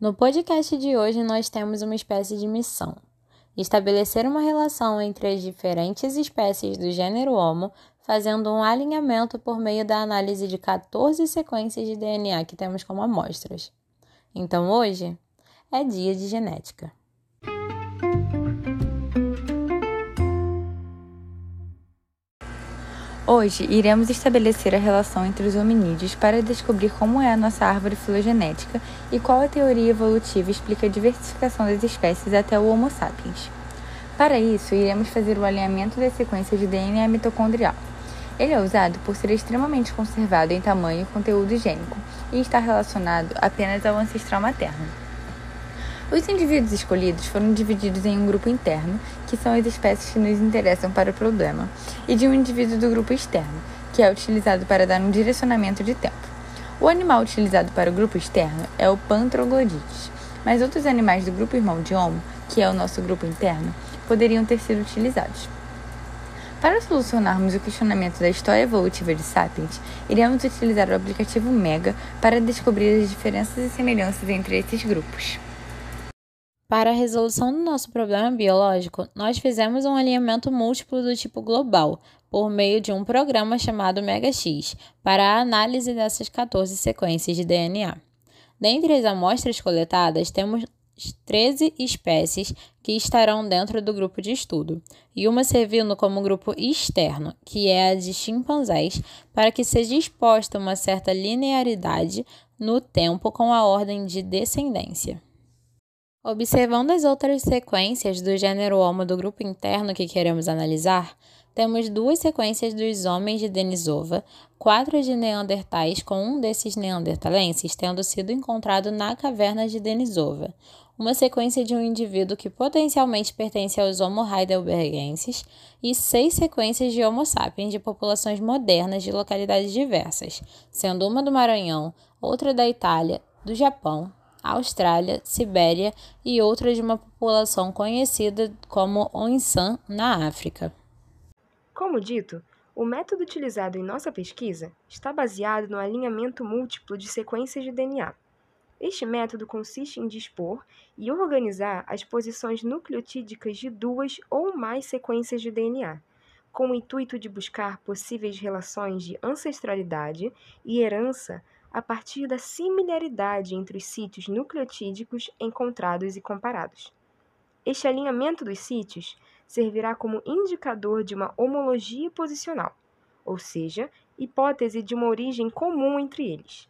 No podcast de hoje, nós temos uma espécie de missão: estabelecer uma relação entre as diferentes espécies do gênero Homo, fazendo um alinhamento por meio da análise de 14 sequências de DNA que temos como amostras. Então, hoje é dia de genética. Hoje iremos estabelecer a relação entre os hominídeos para descobrir como é a nossa árvore filogenética e qual a teoria evolutiva explica a diversificação das espécies até o Homo sapiens. Para isso, iremos fazer o alinhamento das sequências de DNA mitocondrial. Ele é usado por ser extremamente conservado em tamanho e conteúdo gênico e está relacionado apenas ao ancestral materno. Os indivíduos escolhidos foram divididos em um grupo interno, que são as espécies que nos interessam para o problema, e de um indivíduo do grupo externo, que é utilizado para dar um direcionamento de tempo. O animal utilizado para o grupo externo é o Pantroglodites, mas outros animais do grupo irmão de Homo, que é o nosso grupo interno, poderiam ter sido utilizados. Para solucionarmos o questionamento da história evolutiva de Sapiens, iremos utilizar o aplicativo Mega para descobrir as diferenças e semelhanças entre esses grupos. Para a resolução do nosso problema biológico, nós fizemos um alinhamento múltiplo do tipo global, por meio de um programa chamado MegaX, para a análise dessas 14 sequências de DNA. Dentre as amostras coletadas, temos 13 espécies que estarão dentro do grupo de estudo, e uma servindo como grupo externo, que é a de chimpanzés, para que seja exposta uma certa linearidade no tempo com a ordem de descendência. Observando as outras sequências do gênero Homo do grupo interno que queremos analisar, temos duas sequências dos homens de Denisova, quatro de neandertais, com um desses neandertalenses tendo sido encontrado na caverna de Denisova, uma sequência de um indivíduo que potencialmente pertence aos Homo heidelbergenses e seis sequências de Homo sapiens de populações modernas de localidades diversas, sendo uma do Maranhão, outra da Itália, do Japão, Austrália, Sibéria e outra de uma população conhecida como Onsan na África. Como dito, o método utilizado em nossa pesquisa está baseado no alinhamento múltiplo de sequências de DNA. Este método consiste em dispor e organizar as posições nucleotídicas de duas ou mais sequências de DNA, com o intuito de buscar possíveis relações de ancestralidade e herança a partir da similaridade entre os sítios nucleotídicos encontrados e comparados. Este alinhamento dos sítios servirá como indicador de uma homologia posicional, ou seja, hipótese de uma origem comum entre eles.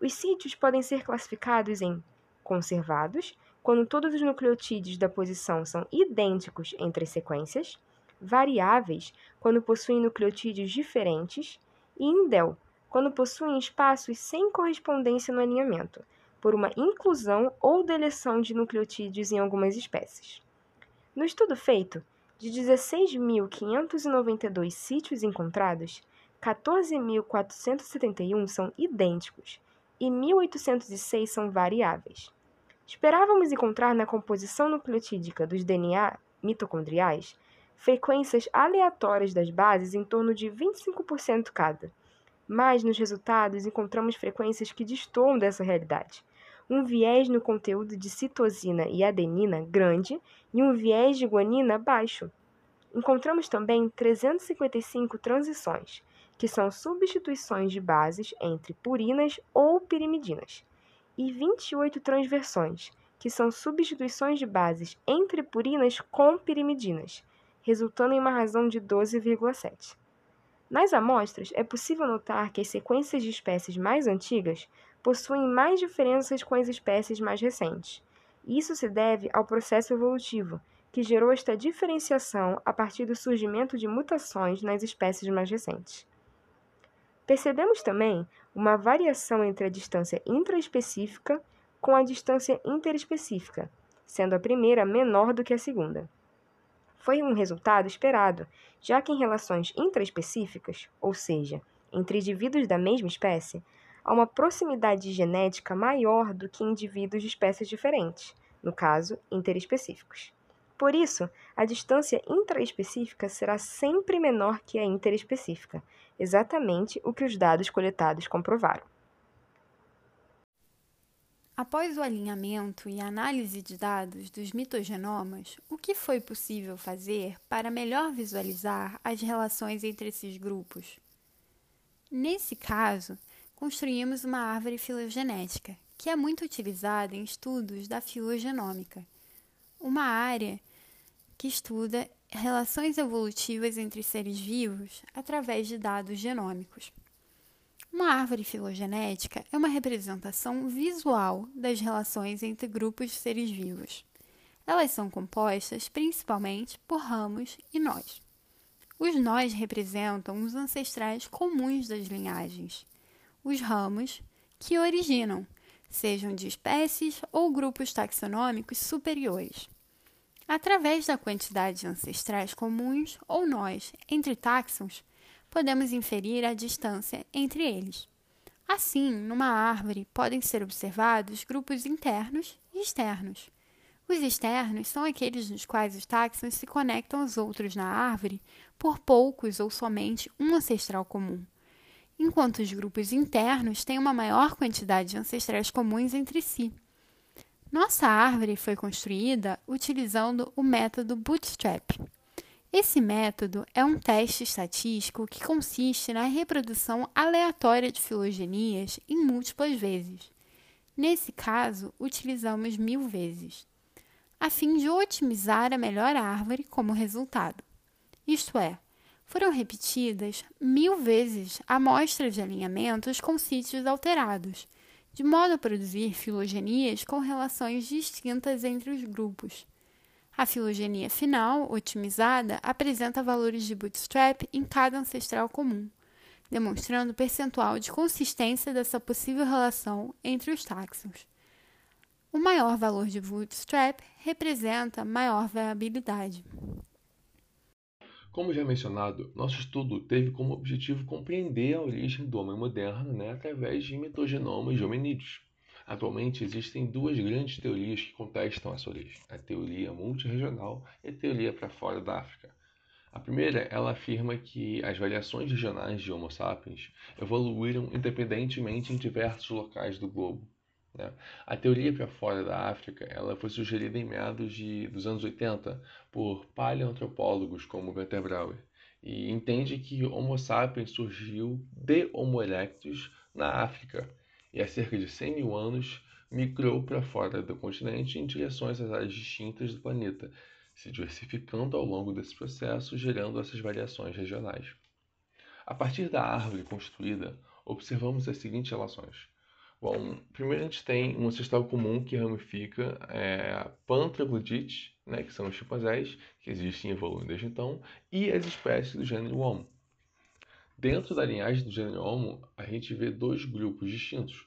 Os sítios podem ser classificados em conservados, quando todos os nucleotídeos da posição são idênticos entre as sequências, variáveis, quando possuem nucleotídeos diferentes, e indel, quando possuem espaços sem correspondência no alinhamento, por uma inclusão ou deleção de nucleotídeos em algumas espécies. No estudo feito, de 16.592 sítios encontrados, 14.471 são idênticos e 1.806 são variáveis. Esperávamos encontrar na composição nucleotídica dos DNA mitocondriais frequências aleatórias das bases em torno de 25% cada mas nos resultados encontramos frequências que destoam dessa realidade. Um viés no conteúdo de citosina e adenina grande e um viés de guanina baixo. Encontramos também 355 transições, que são substituições de bases entre purinas ou pirimidinas, e 28 transversões, que são substituições de bases entre purinas com pirimidinas, resultando em uma razão de 12,7. Nas amostras, é possível notar que as sequências de espécies mais antigas possuem mais diferenças com as espécies mais recentes. Isso se deve ao processo evolutivo, que gerou esta diferenciação a partir do surgimento de mutações nas espécies mais recentes. Percebemos também uma variação entre a distância intraespecífica com a distância interespecífica, sendo a primeira menor do que a segunda foi um resultado esperado, já que em relações intraespecíficas, ou seja, entre indivíduos da mesma espécie, há uma proximidade genética maior do que indivíduos de espécies diferentes, no caso, interespecíficos. Por isso, a distância intraespecífica será sempre menor que a interespecífica, exatamente o que os dados coletados comprovaram. Após o alinhamento e análise de dados dos mitogenomas, o que foi possível fazer para melhor visualizar as relações entre esses grupos? Nesse caso, construímos uma árvore filogenética, que é muito utilizada em estudos da filogenômica, uma área que estuda relações evolutivas entre seres vivos através de dados genômicos. Uma árvore filogenética é uma representação visual das relações entre grupos de seres vivos. Elas são compostas principalmente por ramos e nós. Os nós representam os ancestrais comuns das linhagens. Os ramos, que originam, sejam de espécies ou grupos taxonômicos superiores. Através da quantidade de ancestrais comuns ou nós entre táxons, podemos inferir a distância entre eles. Assim, numa árvore podem ser observados grupos internos e externos. Os externos são aqueles nos quais os táxons se conectam aos outros na árvore por poucos ou somente um ancestral comum, enquanto os grupos internos têm uma maior quantidade de ancestrais comuns entre si. Nossa árvore foi construída utilizando o método Bootstrap. Esse método é um teste estatístico que consiste na reprodução aleatória de filogenias em múltiplas vezes. Nesse caso, utilizamos mil vezes, a fim de otimizar a melhor árvore como resultado. Isto é, foram repetidas mil vezes amostras de alinhamentos com sítios alterados, de modo a produzir filogenias com relações distintas entre os grupos. A filogenia final, otimizada, apresenta valores de bootstrap em cada ancestral comum, demonstrando o percentual de consistência dessa possível relação entre os táxons. O maior valor de bootstrap representa maior viabilidade. Como já mencionado, nosso estudo teve como objetivo compreender a origem do homem moderno né, através de mitogenomas de hominídeos. Atualmente existem duas grandes teorias que contestam essa origem: a teoria multirregional e a teoria para fora da África. A primeira, ela afirma que as variações regionais de Homo sapiens evoluíram independentemente em diversos locais do globo. Né? A teoria para fora da África ela foi sugerida em meados de, dos anos 80 por paleoantropólogos como Gunter Brauer e entende que Homo sapiens surgiu de Homo erectus na África e há cerca de 100 mil anos migrou para fora do continente em direções às áreas distintas do planeta, se diversificando ao longo desse processo, gerando essas variações regionais. A partir da árvore construída, observamos as seguintes relações. Bom, primeiro a gente tem um ancestral comum que ramifica é, a Pantraglodite, né, que são os chimpanzés, que existem e evoluem desde então, e as espécies do gênero Homo. Dentro da linhagem do gênero Homo, a gente vê dois grupos distintos.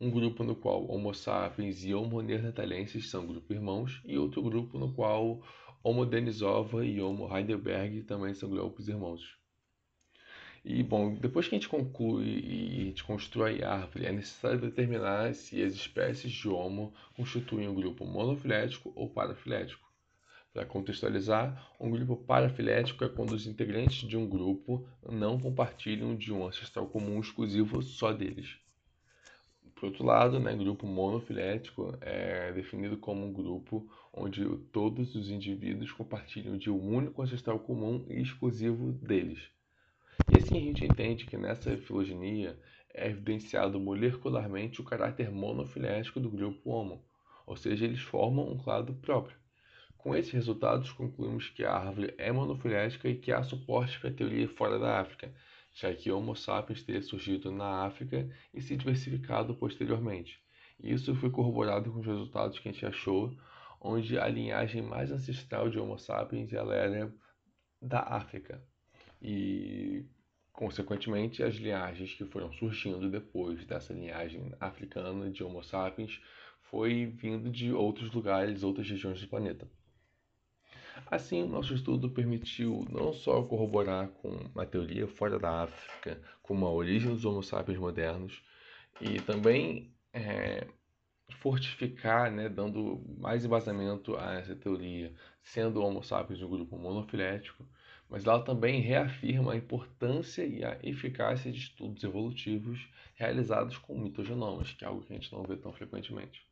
Um grupo no qual Homo sapiens e Homo neanderthalensis são grupos irmãos, e outro grupo no qual Homo denisova e Homo heidelberg também são grupos irmãos. E, bom, depois que a gente conclui e a gente constrói a árvore, é necessário determinar se as espécies de Homo constituem um grupo monofilético ou parafilético. Para contextualizar, um grupo parafilético é quando os integrantes de um grupo não compartilham de um ancestral comum exclusivo só deles. Por outro lado, né, grupo monofilético é definido como um grupo onde todos os indivíduos compartilham de um único ancestral comum e exclusivo deles. E assim a gente entende que nessa filogenia é evidenciado molecularmente o caráter monofilético do grupo Homo, ou seja, eles formam um clado próprio. Com esses resultados, concluímos que a árvore é monofilética e que há suporte para a teoria fora da África, já que Homo sapiens teria surgido na África e se diversificado posteriormente. Isso foi corroborado com os resultados que a gente achou, onde a linhagem mais ancestral de Homo sapiens ela era da África. E, consequentemente, as linhagens que foram surgindo depois dessa linhagem africana de Homo sapiens foi vindo de outros lugares, outras regiões do planeta. Assim, nosso estudo permitiu não só corroborar com a teoria fora da África, como a origem dos Homo sapiens modernos, e também é, fortificar, né, dando mais embasamento a essa teoria, sendo o Homo sapiens um grupo monofilético, mas ela também reafirma a importância e a eficácia de estudos evolutivos realizados com mitogenomas, que é algo que a gente não vê tão frequentemente.